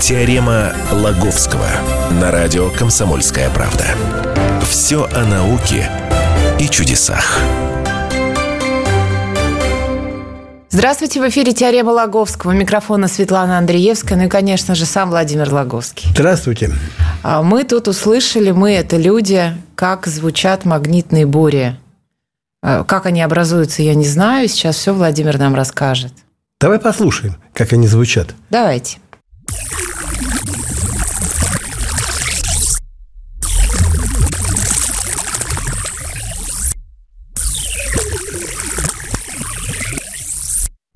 Теорема Лаговского на радио «Комсомольская правда». Все о науке и чудесах. Здравствуйте, в эфире «Теорема Лаговского». У микрофона Светлана Андреевская, ну и, конечно же, сам Владимир Лаговский. Здравствуйте. А Мы тут услышали, мы – это люди, как звучат магнитные бури. А Как они образуются, я не знаю. Сейчас все Владимир нам расскажет. Давай послушаем, как они звучат. Давайте.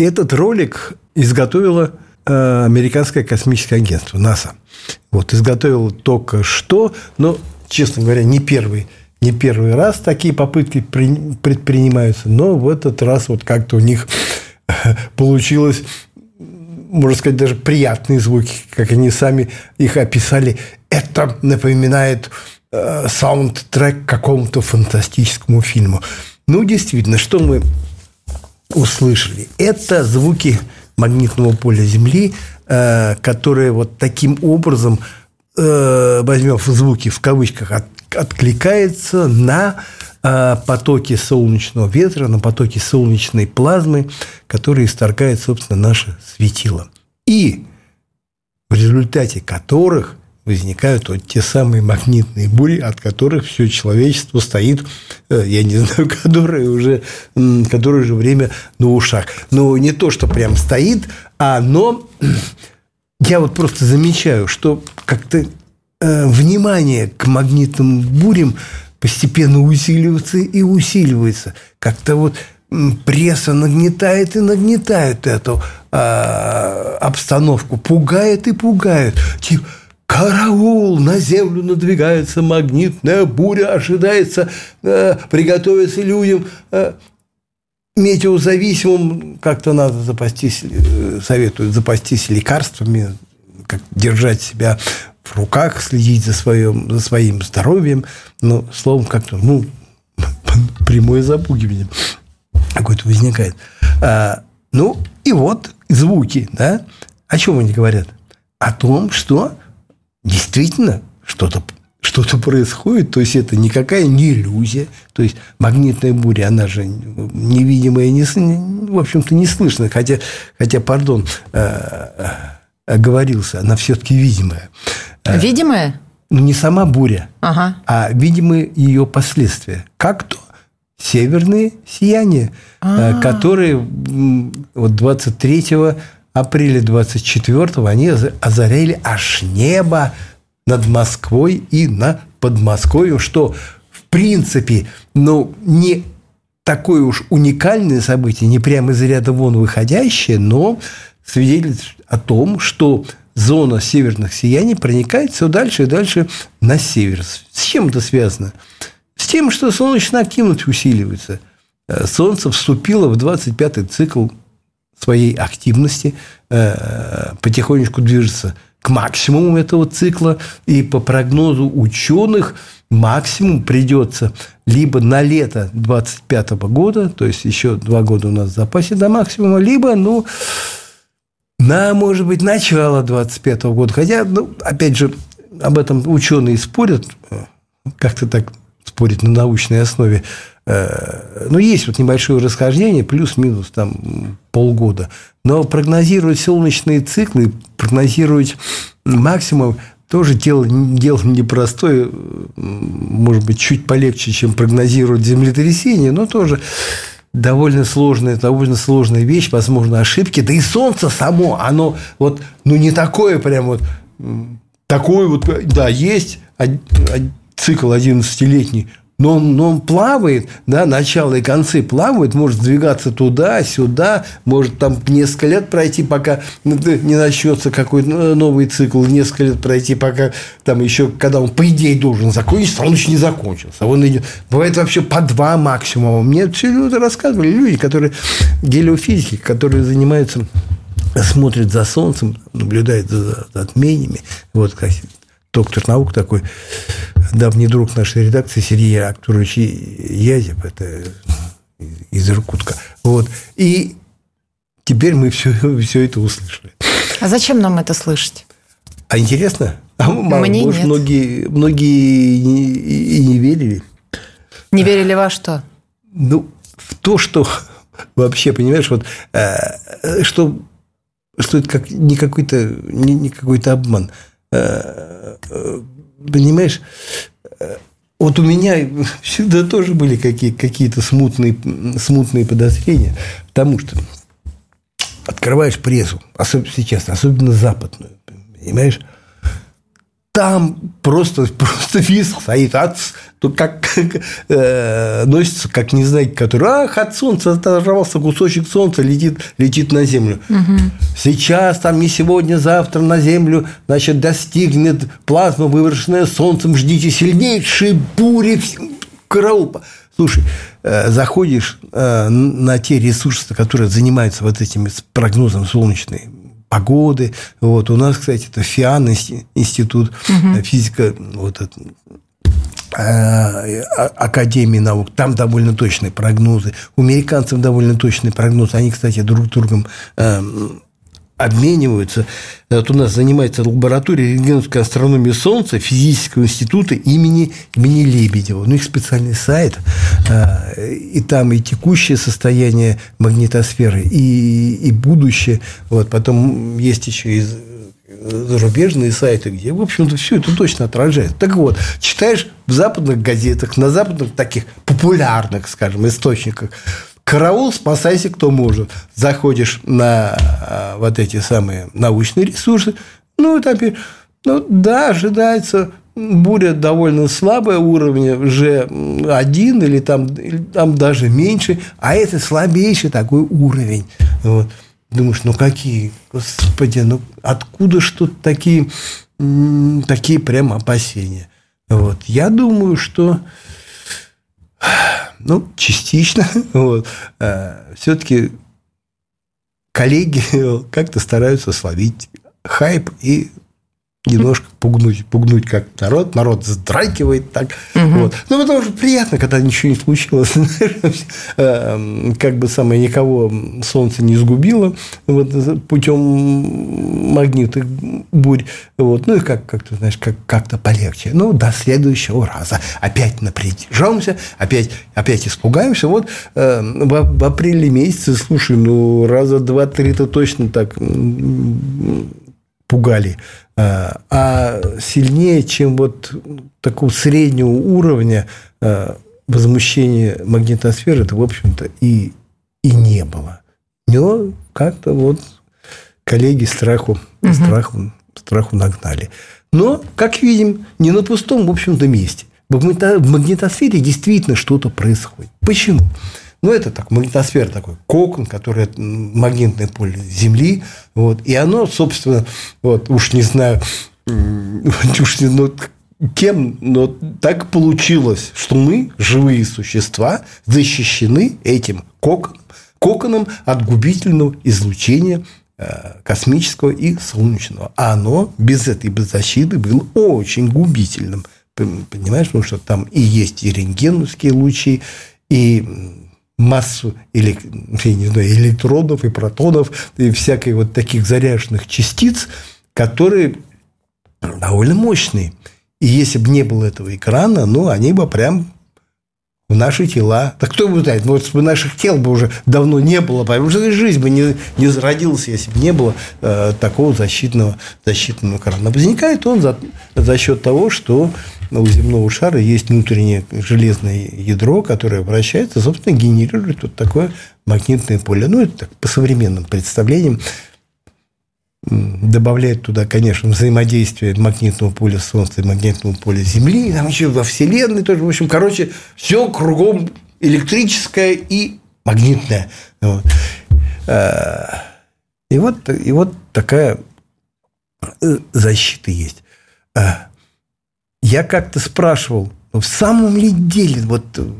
Этот ролик изготовило э, американское космическое агентство НАСА. Вот изготовило только что, но, честно говоря, не первый, не первый раз такие попытки при- предпринимаются, но в этот раз вот как-то у них получилось можно сказать, даже приятные звуки, как они сами их описали. Это напоминает э, саундтрек какому-то фантастическому фильму. Ну, действительно, что мы услышали? Это звуки магнитного поля Земли, э, которые вот таким образом, э, возьмем звуки в кавычках, от- откликается на э, потоки солнечного ветра, на потоки солнечной плазмы, которые исторгает, собственно, наше светило. И в результате которых возникают вот те самые магнитные бури, от которых все человечество стоит, э, я не знаю, которое уже, которое уже время на ушах. Но не то, что прям стоит, а оно... Я вот просто замечаю, что как-то э, внимание к магнитным бурям постепенно усиливается и усиливается. Как-то вот пресса нагнетает и нагнетает эту а, обстановку, пугает и пугает. Типа, караул, на землю надвигается магнитная буря, ожидается, э, приготовиться людям. э, метеозависимым как-то надо запастись, э, советуют запастись лекарствами, как держать себя в руках, следить за, своим, за своим здоровьем. Ну, словом, как-то, ну, прямое запугивание какое-то возникает. А, ну, и вот звуки, да? О чем они говорят? О том, что действительно что-то что-то происходит, то есть это никакая не иллюзия, то есть магнитная буря, она же невидимая, не, в общем-то, не слышно, хотя, хотя пардон, э, оговорился, она все-таки видимая. Видимое? Ну, не сама буря, Ага. а видимы ее последствия. Как то северные сияния, э, которые вот 23 апреля 24 они оза- озаряли аж небо над Москвой и на Подмосковьем, что в принципе, ну, не такое уж уникальное событие, не прямо из ряда вон выходящее, но свидетельствует о том, что зона северных сияний проникает все дальше и дальше на север. С чем это связано? С тем, что солнечная активность усиливается. Э, Солнце вступило в 25-й цикл своей активности, э, потихонечку движется к максимуму этого цикла, и по прогнозу ученых максимум придется либо на лето 25 года, то есть еще два года у нас в запасе до максимума, либо, ну, на, может быть, начало 25 года. Хотя, ну, опять же, об этом ученые спорят, э, как-то так спорят на научной основе. Э, Ну, есть вот небольшое расхождение, плюс-минус там полгода. Но прогнозировать солнечные циклы, прогнозировать максимум тоже дело, дело непростое, может быть, чуть полегче, чем прогнозировать землетрясение, но тоже довольно сложная, довольно сложная вещь, возможно, ошибки. Да и солнце само, оно вот, ну, не такое прям вот, такое вот, да, есть цикл 11-летний, но он, но он плавает, да, начало и концы плавают, может сдвигаться туда, сюда, может там несколько лет пройти, пока не начнется какой-то новый цикл, несколько лет пройти, пока там еще, когда он, по идее, должен закончиться, а он еще не закончился. Он идет, бывает вообще по два максимума. Мне все люди рассказывали, люди, которые гелиофизики, которые занимаются смотрит за солнцем, наблюдает за затмениями. Вот как доктор наук такой, давний друг нашей редакции Сергей Актурович Язев, это из Иркутска. Вот. И теперь мы все, все это услышали. А зачем нам это слышать? А интересно? А Мне может, нет. многие, многие и, и не верили. Не верили во что? Ну, в то, что вообще, понимаешь, вот э, что, что это как не какой-то не, не какой-то обман. Э, э, понимаешь, э, вот у меня всегда тоже были какие, какие-то смутные, смутные подозрения, потому что открываешь прессу, особенно сейчас, особенно западную, понимаешь, там просто, просто виск стоит, от, то как, как э, носится, как не знаете, который, ах, от солнца оторвался кусочек солнца, летит, летит на землю. Угу. Сейчас, там, не сегодня, завтра на землю, значит, достигнет плазма, выброшенная солнцем, ждите сильнейшие бури, караул. Слушай, э, заходишь э, на те ресурсы, которые занимаются вот этим прогнозом солнечной погоды. Вот. У нас, кстати, это ФИАН, институт угу. физика, вот это, Академии наук, там довольно точные прогнозы. У американцев довольно точные прогнозы. Они, кстати, друг с другом обмениваются. Вот у нас занимается лаборатория рентгеновской астрономии Солнца Физического института имени, имени Лебедева. У них специальный сайт, и там и текущее состояние магнитосферы, и, и будущее. Вот. Потом есть еще и зарубежные сайты, где, в общем-то, все это точно отражает. Так вот, читаешь в западных газетах, на западных таких популярных, скажем, источниках, караул, спасайся, кто может. Заходишь на а, вот эти самые научные ресурсы, ну, там, ну, да, ожидается буря довольно слабая уровня, уже один или там, или там даже меньше, а это слабейший такой уровень. Вот. Думаешь, ну какие, господи, ну откуда что-то такие, такие прям опасения? Вот. Я думаю, что ну, частично. Вот. А, Все-таки коллеги как-то стараются словить хайп и немножко пугнуть, пугнуть как народ. Народ вздракивает так. Угу. Вот. Ну, потому что приятно, когда ничего не случилось. Эм, как бы самое никого солнце не сгубило вот, путем магнитных бурь. Вот. Ну, и как, как ты знаешь, как, как-то полегче. Ну, до следующего раза. Опять напряжемся, опять, опять испугаемся. Вот э, в, в апреле месяце, слушай, ну, раза два-три-то точно так пугали а, а сильнее, чем вот такого среднего уровня а, возмущения магнитосферы, это, в общем-то, и, и не было. Но как-то вот коллеги страху, угу. страху, страху нагнали. Но, как видим, не на пустом, в общем-то, месте. В магнитосфере действительно что-то происходит. Почему? Ну, это так, магнитосфера такой кокон, который магнитное поле Земли. Вот, и оно, собственно, вот, уж не знаю, уж не, ну, кем, но так получилось, что мы, живые существа, защищены этим коконом, коконом от губительного излучения э, космического и солнечного. А оно без этой защиты было очень губительным. Понимаешь, потому что там и есть и рентгеновские лучи, и массу или, я не знаю, электронов и протонов и всякой вот таких заряженных частиц, которые довольно мощные. И если бы не было этого экрана, ну, они бы прям в наши тела. Так кто бы знает, может, бы наших тел бы уже давно не было, потому что жизнь бы не, не зародилась, если бы не было э, такого защитного, защитного экрана. Возникает он за, за счет того, что у земного шара есть внутреннее железное ядро, которое вращается, собственно, генерирует вот такое магнитное поле. Ну, это так, по современным представлениям добавляет туда, конечно, взаимодействие магнитного поля Солнца и магнитного поля Земли, там еще во Вселенной тоже, в общем, короче, все кругом электрическое и магнитное. Вот. А, и вот, и вот такая э, защита есть. Я как-то спрашивал, в самом ли деле, вот э,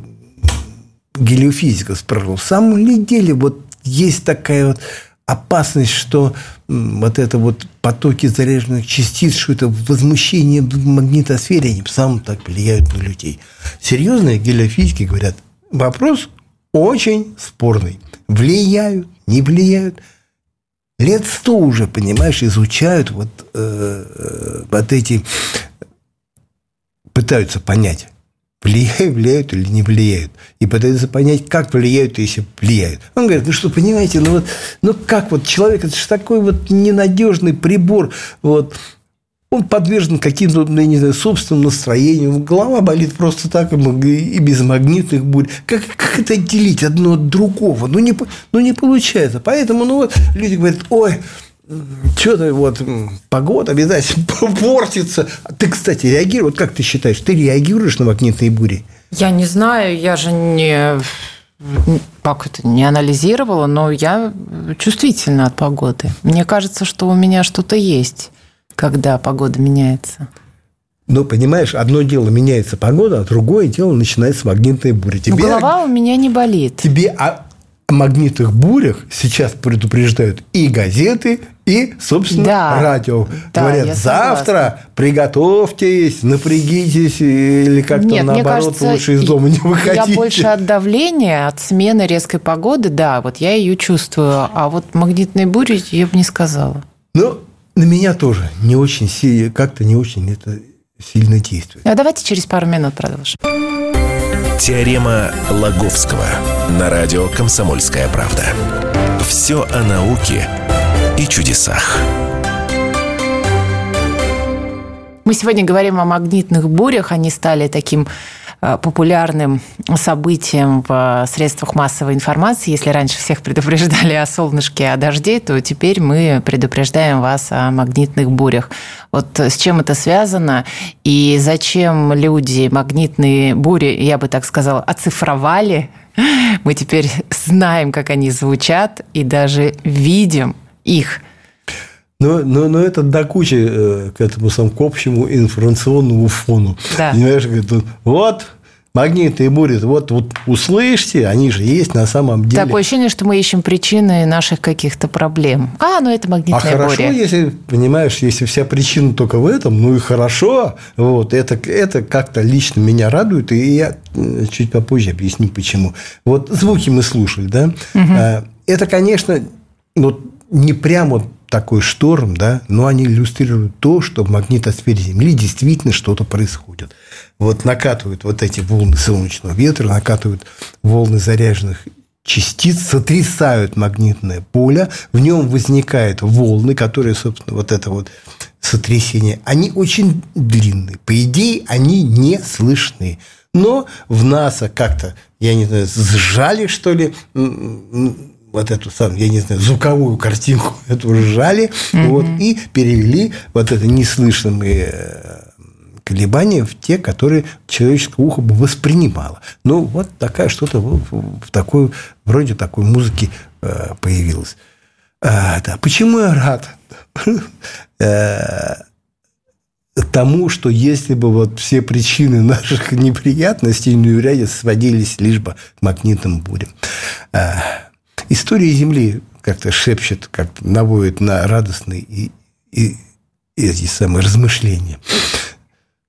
гелиофизика спрашивал, в самом ли деле вот есть такая вот опасность, что вот это вот потоки заряженных частиц, что это возмущение в магнитосфере, они сам так влияют на людей. Серьезные гелиофизики говорят, вопрос очень спорный. Влияют, не влияют. лет сто уже, понимаешь, изучают вот, э, э вот эти, пытаются понять, влияют, влияют или не влияют. И пытаются понять, как влияют, если влияют. Он говорит, ну что, понимаете, ну вот, ну как вот человек, это же такой вот ненадежный прибор, вот, он подвержен каким-то, ну, я не знаю, собственным настроениям. Голова болит просто так, и без магнитных бурь. Как, как это делить одно от другого? Ну не, ну, не получается. Поэтому, ну, вот люди говорят, ой, что-то вот погода обязательно портится. Ты, кстати, реагируешь, вот как ты считаешь, ты реагируешь на магнитные бури? Я не знаю, я же не как это, не анализировала, но я чувствительна от погоды. Мне кажется, что у меня что-то есть когда погода меняется? Ну, понимаешь, одно дело меняется погода, а другое дело начинается магнитная буря. Тебе, голова у меня не болит. Тебе о, о магнитных бурях сейчас предупреждают и газеты, и, собственно, да, радио. Да, Говорят, завтра приготовьтесь, напрягитесь, или как-то Нет, наоборот, кажется, лучше из дома не выходите. Я больше от давления, от смены резкой погоды, да, вот я ее чувствую. А вот магнитные бури я бы не сказала. Ну, на меня тоже не очень сильно, как-то не очень это сильно действует. А давайте через пару минут продолжим. Теорема Лаговского на радио «Комсомольская правда». Все о науке и чудесах. Мы сегодня говорим о магнитных бурях. Они стали таким популярным событием в средствах массовой информации. Если раньше всех предупреждали о солнышке, о дожде, то теперь мы предупреждаем вас о магнитных бурях. Вот с чем это связано и зачем люди магнитные бури, я бы так сказала, оцифровали. Мы теперь знаем, как они звучат и даже видим их – но, но, но это до кучи э, к этому самому к общему информационному фону. Да. Понимаешь, говорит, вот магнитные бури, вот, вот услышьте, они же есть на самом деле. Такое ощущение, что мы ищем причины наших каких-то проблем. А, ну это магнитная а буря. хорошо, если, понимаешь, если вся причина только в этом, ну и хорошо. Вот, это, это как-то лично меня радует, и я э, чуть попозже объясню, почему. Вот звуки мы слушали, да? Угу. Это, конечно, ну, не прямо такой шторм, да, но они иллюстрируют то, что в магнитосфере Земли действительно что-то происходит. Вот накатывают вот эти волны солнечного ветра, накатывают волны заряженных частиц, сотрясают магнитное поле, в нем возникают волны, которые, собственно, вот это вот сотрясение, они очень длинные. По идее, они не слышны. Но в НАСА как-то, я не знаю, сжали, что ли, вот эту самую, я не знаю, звуковую картинку эту сжали, mm-hmm. вот, и перевели вот это неслышимые э, колебания в те, которые человеческое ухо бы воспринимало. Ну, вот такая что-то в такой, вроде такой музыки э, появилось. А, да. Почему я рад? Э, тому, что если бы вот все причины наших неприятностей в ряде сводились лишь бы к магнитным бурям. История Земли как-то шепчет, как-то наводит на радостные и, и, эти самые размышления.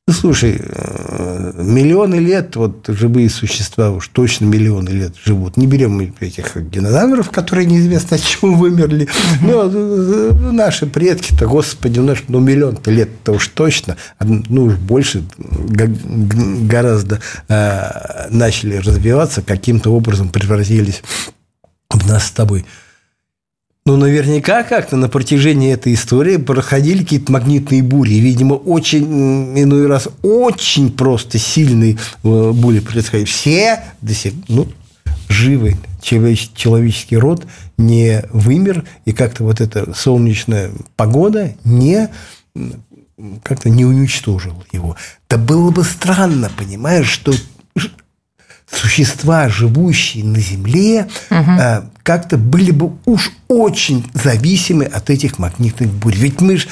Ну, слушай, э, миллионы лет, вот живые существа уж точно миллионы лет живут. Не берем мы этих динозавров, которые неизвестно от чего вымерли. Но э, наши предки-то, господи, у нас ну, миллион-то лет-то уж точно, ну, уж больше гораздо э, начали развиваться, каким-то образом превратились в нас с тобой. Ну, наверняка как-то на протяжении этой истории проходили какие-то магнитные бури. Видимо, очень, иной раз, очень просто сильные э, бури происходили. Все до сих ну, живы. Человеческий род не вымер, и как-то вот эта солнечная погода не как-то не уничтожила его. Да было бы странно, понимаешь, что существа, живущие на Земле, угу. как-то были бы уж очень зависимы от этих магнитных бурь. Ведь мы же,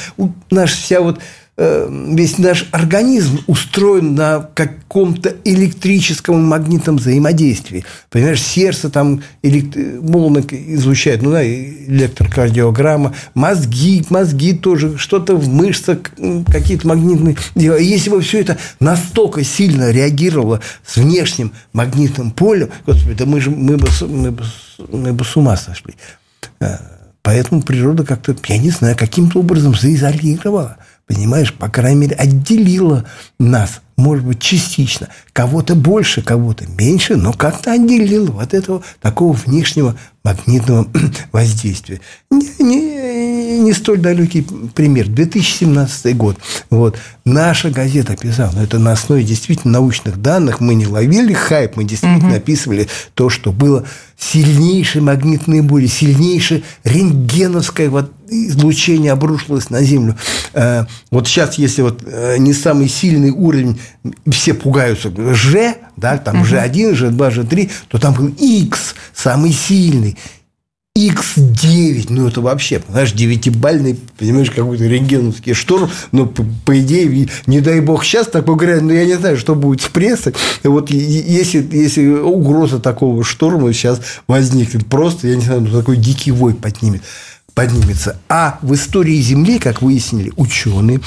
наша вся вот весь наш организм устроен на каком-то электрическом магнитном взаимодействии. Понимаешь, сердце там волны излучает, ну да, электрокардиограмма, мозги, мозги тоже, что-то в мышцах, какие-то магнитные дела. И если бы все это настолько сильно реагировало с внешним магнитным полем, господи, да мы же мы бы, мы бы, мы бы с ума сошли. Э, Поэтому природа как-то, я не знаю, каким-то образом заизолировала, понимаешь, по крайней мере, отделила нас, может быть, частично. Кого-то больше, кого-то меньше, но как-то отделила вот этого такого внешнего магнитного воздействия. Не, не, не столь далекий пример. 2017 год. Вот. Наша газета писала, но это на основе действительно научных данных. Мы не ловили хайп, мы действительно угу. описывали то, что было сильнейшие магнитные бури, сильнейшее рентгеновское вот излучение обрушилось на Землю. Э, вот сейчас, если вот э, не самый сильный уровень, все пугаются, Ж, да, там G1, G2, G3, то там был X, самый сильный. X9, ну это вообще, знаешь, девятибальный, понимаешь, какой-то рентгеновский шторм, ну, по, по идее, не дай бог сейчас такой говорят, но я не знаю, что будет с прессой, вот если, если угроза такого шторма сейчас возникнет, просто, я не знаю, ну, такой дикий вой поднимет поднимется. А в истории Земли, как выяснили ученые,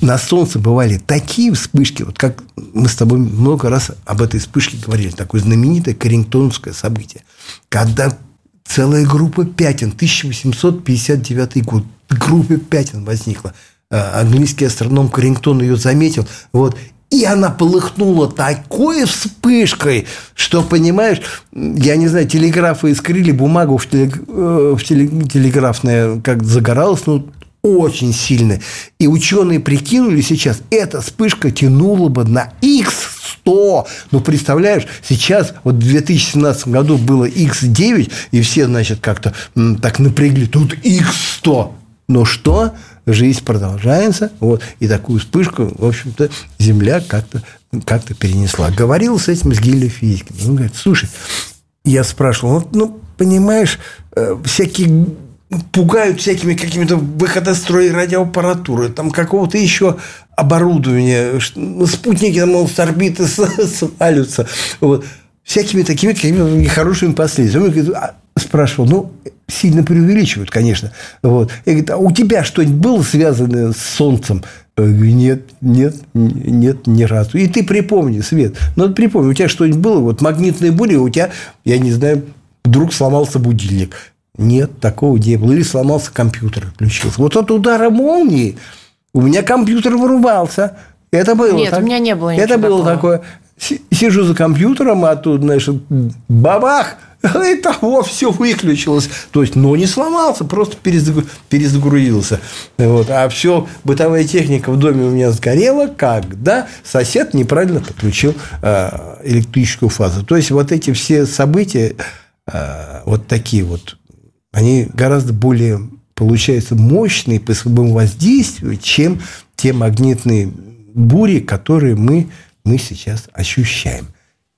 на Солнце бывали такие вспышки, вот как мы с тобой много раз об этой вспышке говорили, такое знаменитое Карингтоновское событие, когда целая группа пятен, 1859 год, группа пятен возникла. А, английский астроном Карингтон ее заметил. Вот, и она полыхнула такой вспышкой, что, понимаешь, я не знаю, телеграфы искрили, бумагу в, телег... Э, в телеграфная как загоралась, ну, очень сильно. И ученые прикинули сейчас, эта вспышка тянула бы на X100. Ну, представляешь, сейчас, вот в 2017 году было X9, и все, значит, как-то так напрягли, тут X100. Но что? Жизнь продолжается, вот, и такую вспышку, в общем-то, Земля как-то как перенесла. Говорил с этим с гелиофизиком. Он говорит, слушай, я спрашивал, ну, ну понимаешь, э, всякие пугают всякими какими-то выходострои радиоаппаратуры, там какого-то еще оборудования, спутники, мол, с орбиты свалятся. Вот. Всякими такими какими-то нехорошими последствиями. Он говорит, а спрашивал, ну, сильно преувеличивают, конечно. Вот. Я говорю, а у тебя что-нибудь было связано с Солнцем? Нет, нет, нет, ни разу. И ты припомни, Свет, ну, припомни, у тебя что-нибудь было, вот магнитная буря, у тебя, я не знаю, вдруг сломался будильник. Нет, такого не было. Или сломался компьютер, отключился. Вот от удара молнии у меня компьютер вырубался. Это было. Нет, так. у меня не было Это было такого. такое. Сижу за компьютером, а тут, знаешь, бабах – и того все выключилось. То есть, но не сломался, просто перезагрузился. Вот. А все, бытовая техника в доме у меня сгорела, когда сосед неправильно подключил э, электрическую фазу. То есть, вот эти все события, э, вот такие вот, они гораздо более, получаются, мощные по своему воздействию, чем те магнитные бури, которые мы, мы сейчас ощущаем.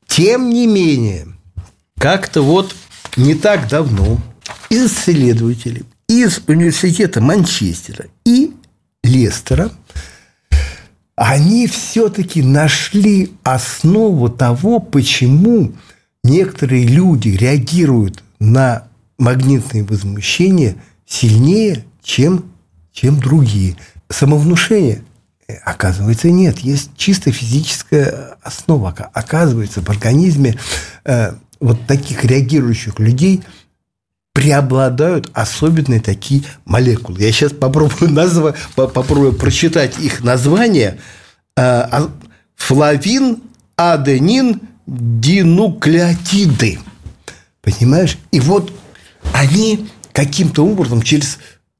Тем не менее, как-то вот не так давно исследователи из университета Манчестера и Лестера они все-таки нашли основу того, почему некоторые люди реагируют на магнитные возмущения сильнее, чем, чем другие. Самовнушение Оказывается, нет. Есть чисто физическая основа. Оказывается, в организме э, вот таких реагирующих людей преобладают особенные такие молекулы. Я сейчас попробую назвать, попробую прочитать их название. А, а, флавин, аденин, динуклеотиды. Понимаешь? И вот они каким-то образом через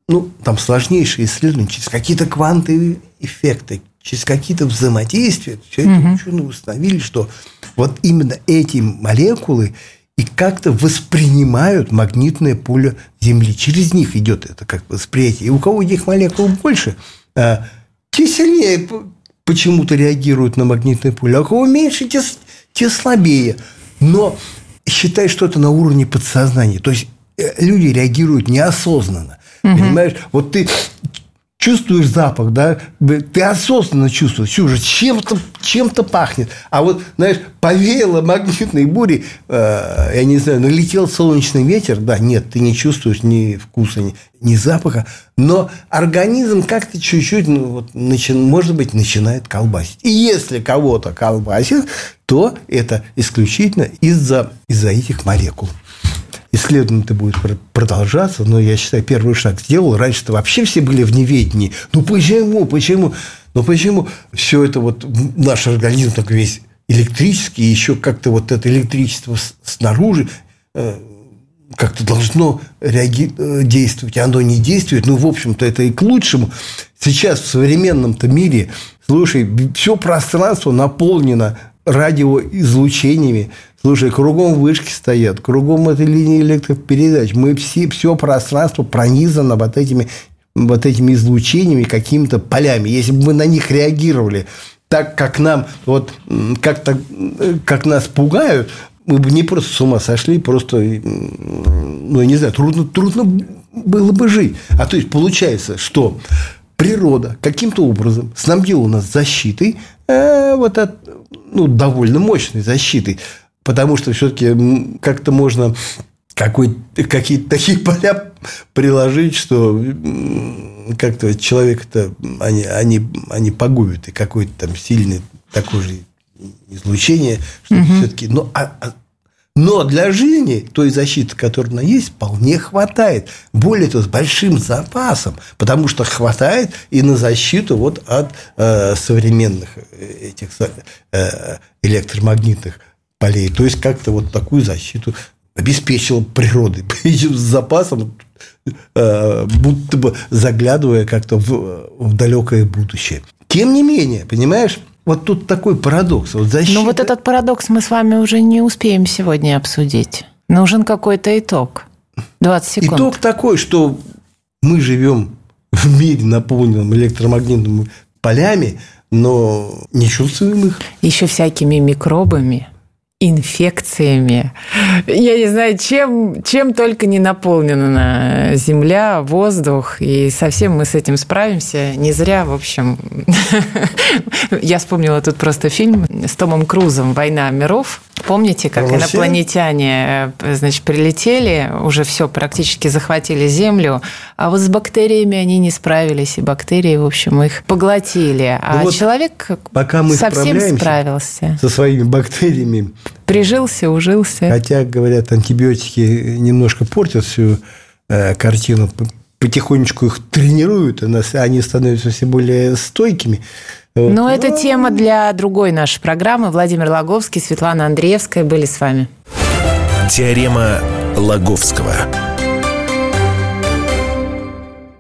ну, там сложнейшие исследования, через какие-то квантовые эффекты, через какие-то взаимодействия, все это угу. ученые установили, что вот именно эти молекулы и как-то воспринимают магнитное поле Земли. Через них идет это как восприятие. И у кого этих молекул больше, а, те сильнее почему-то реагируют на магнитное поле, а у кого меньше, те, те слабее. Но считай, что это на уровне подсознания. То есть э, люди реагируют неосознанно. Угу. Понимаешь? Вот ты чувствуешь запах, да, ты осознанно чувствуешь, чужо, чем-то чем пахнет. А вот, знаешь, повеяло магнитной бури, э, я не знаю, налетел солнечный ветер, да, нет, ты не чувствуешь ни вкуса, ни, ни запаха, но организм как-то чуть-чуть, ну, вот, начи, может быть, начинает колбасить. И если кого-то колбасит, то это исключительно из-за из этих молекул. Исследование это будет продолжаться, но я считаю, первый шаг сделал. Раньше-то вообще все были в неведении. Ну почему, почему? Ну почему все это вот наш организм так весь электрический, еще как-то вот это электричество снаружи э, как-то должно реаги... Э, действовать, оно не действует. Ну, в общем-то, это и к лучшему. Сейчас в современном-то мире, слушай, все пространство наполнено радиоизлучениями. Слушай, кругом вышки стоят, кругом этой линии электропередач. Мы все, все пространство пронизано вот этими, вот этими излучениями, какими-то полями. Если бы мы на них реагировали так, как нам, вот, как-то, как нас пугают, мы бы не просто с ума сошли, просто, ну, я не знаю, трудно, трудно было бы жить. А то есть, получается, что природа каким-то образом снабдила нас защитой, э, вот от, ну, довольно мощной защитой, потому что все-таки как-то можно какие-то такие поля приложить, что как-то человека-то они, они, они погубят, и какой-то там сильный такой же излучение, что угу. все-таки... Но, а, а, но для жизни той защиты, которая она есть, вполне хватает. Более того, с большим запасом, потому что хватает и на защиту вот от э, современных э, этих э, электромагнитных полей. То есть, как-то вот такую защиту обеспечил природой. С запасом, э, будто бы заглядывая как-то в, в далекое будущее. Тем не менее, понимаешь, вот тут такой парадокс. Вот защита... Ну, вот этот парадокс мы с вами уже не успеем сегодня обсудить. Нужен какой-то итог. 20 секунд. Итог такой, что мы живем в мире, наполненном электромагнитными полями, но не чувствуем их. Еще всякими микробами инфекциями. Я не знаю, чем, чем только не наполнена земля, воздух, и совсем мы с этим справимся. Не зря, в общем. Я вспомнила тут просто фильм с Томом Крузом «Война миров». Помните, как Россия? инопланетяне э, значит, прилетели, уже все практически захватили Землю, а вот с бактериями они не справились, и бактерии, в общем, их поглотили. А ну вот человек пока мы совсем справился. Со своими бактериями. Прижился, ужился. Хотя, говорят, антибиотики немножко портят всю э, картину, потихонечку их тренируют, они становятся все более стойкими. Но это тема для другой нашей программы. Владимир Логовский, Светлана Андреевская были с вами. Теорема Лаговского.